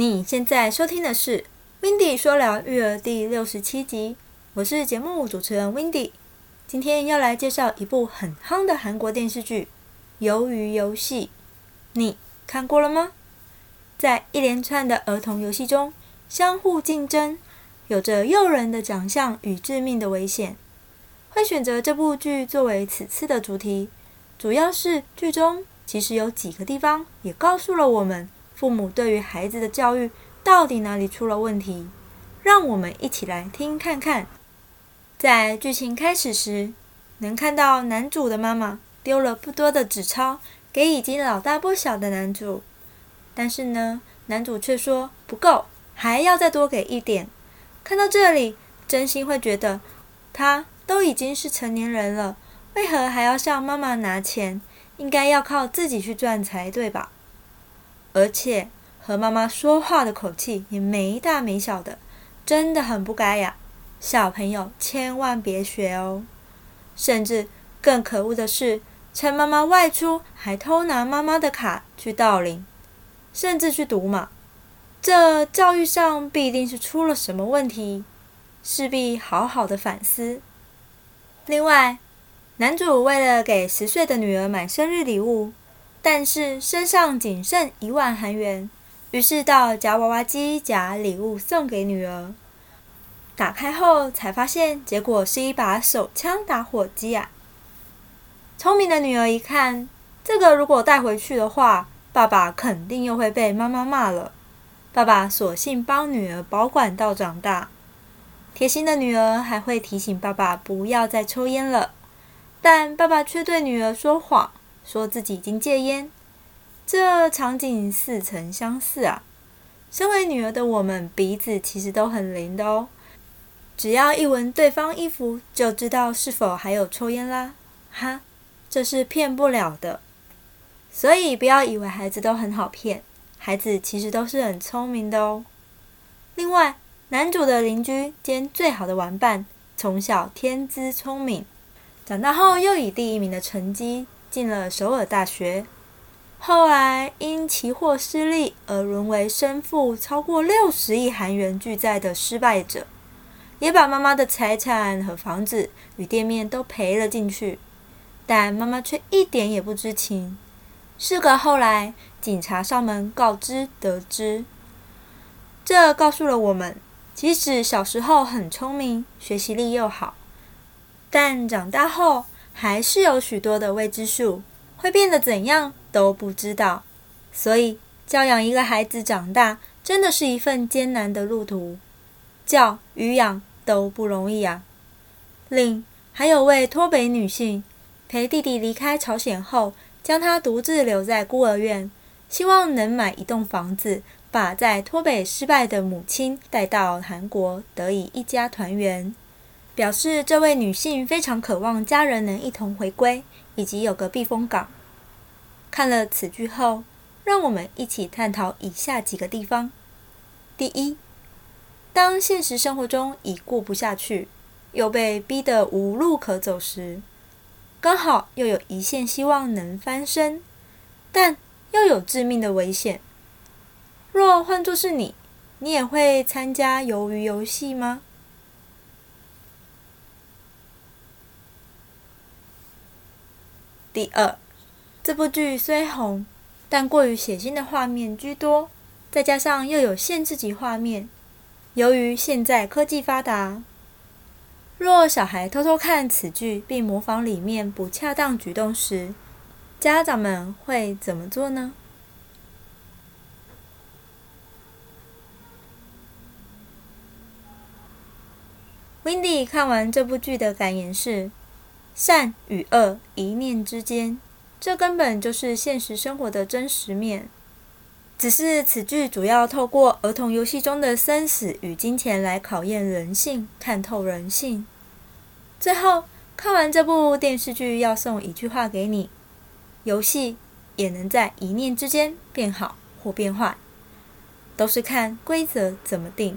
你现在收听的是《Windy 说聊育儿》第六十七集，我是节目主持人 Windy。今天要来介绍一部很夯的韩国电视剧《鱿鱼游戏》，你看过了吗？在一连串的儿童游戏中，相互竞争，有着诱人的奖项与致命的危险。会选择这部剧作为此次的主题，主要是剧中其实有几个地方也告诉了我们。父母对于孩子的教育到底哪里出了问题？让我们一起来听看看。在剧情开始时，能看到男主的妈妈丢了不多的纸钞给已经老大不小的男主，但是呢，男主却说不够，还要再多给一点。看到这里，真心会觉得他都已经是成年人了，为何还要向妈妈拿钱？应该要靠自己去赚才对吧？而且和妈妈说话的口气也没大没小的，真的很不该呀！小朋友千万别学哦。甚至更可恶的是，趁妈妈外出还偷拿妈妈的卡去盗领，甚至去赌马。这教育上必定是出了什么问题，势必好好的反思。另外，男主为了给十岁的女儿买生日礼物。但是身上仅剩一万韩元，于是到夹娃娃机夹礼物送给女儿。打开后才发现，结果是一把手枪打火机啊！聪明的女儿一看，这个如果带回去的话，爸爸肯定又会被妈妈骂了。爸爸索性帮女儿保管到长大。贴心的女儿还会提醒爸爸不要再抽烟了，但爸爸却对女儿说谎。说自己已经戒烟，这场景似曾相似啊！身为女儿的我们，鼻子其实都很灵的哦。只要一闻对方衣服，就知道是否还有抽烟啦。哈，这是骗不了的。所以不要以为孩子都很好骗，孩子其实都是很聪明的哦。另外，男主的邻居兼最好的玩伴，从小天资聪明，长大后又以第一名的成绩。进了首尔大学，后来因期货失利而沦为身负超过六十亿韩元巨债的失败者，也把妈妈的财产和房子与店面都赔了进去，但妈妈却一点也不知情。事隔后来，警察上门告知得知，这告诉了我们，即使小时候很聪明，学习力又好，但长大后。还是有许多的未知数，会变得怎样都不知道。所以，教养一个孩子长大，真的是一份艰难的路途，教与养都不容易啊。另还有位脱北女性，陪弟弟离开朝鲜后，将他独自留在孤儿院，希望能买一栋房子，把在脱北失败的母亲带到韩国，得以一家团圆。表示这位女性非常渴望家人能一同回归，以及有个避风港。看了此剧后，让我们一起探讨以下几个地方：第一，当现实生活中已过不下去，又被逼得无路可走时，刚好又有一线希望能翻身，但又有致命的危险。若换作是你，你也会参加鱿鱼游戏吗？第二，这部剧虽红，但过于血腥的画面居多，再加上又有限制级画面。由于现在科技发达，若小孩偷偷看此剧并模仿里面不恰当举动时，家长们会怎么做呢？Windy 看完这部剧的感言是。善与恶一念之间，这根本就是现实生活的真实面。只是此剧主要透过儿童游戏中的生死与金钱来考验人性，看透人性。最后看完这部电视剧，要送一句话给你：游戏也能在一念之间变好或变坏，都是看规则怎么定。